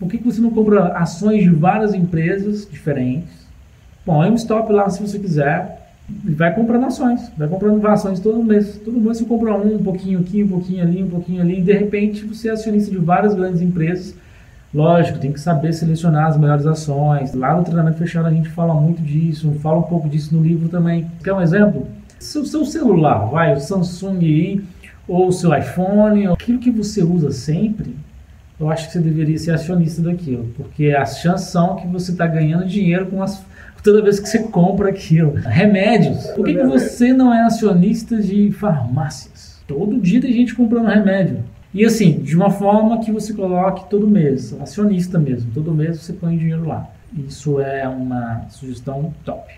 Por que, que você não compra ações de várias empresas diferentes? Põe um stop lá se você quiser e vai comprando ações. Vai comprando ações todo mês. Todo mês você compra um, um pouquinho aqui, um pouquinho ali, um pouquinho ali. E de repente você é acionista de várias grandes empresas. Lógico, tem que saber selecionar as melhores ações. Lá no treinamento fechado a gente fala muito disso, fala um pouco disso no livro também. Quer um exemplo? Seu, seu celular, vai, o Samsung aí, ou o seu iPhone, aquilo que você usa sempre, eu acho que você deveria ser acionista daquilo, porque as chances são que você está ganhando dinheiro com as toda vez que você compra aquilo. Remédios. Por que, que você não é acionista de farmácias? Todo dia tem gente comprando remédio. E assim, de uma forma que você coloque todo mês, acionista mesmo. Todo mês você põe dinheiro lá. Isso é uma sugestão top.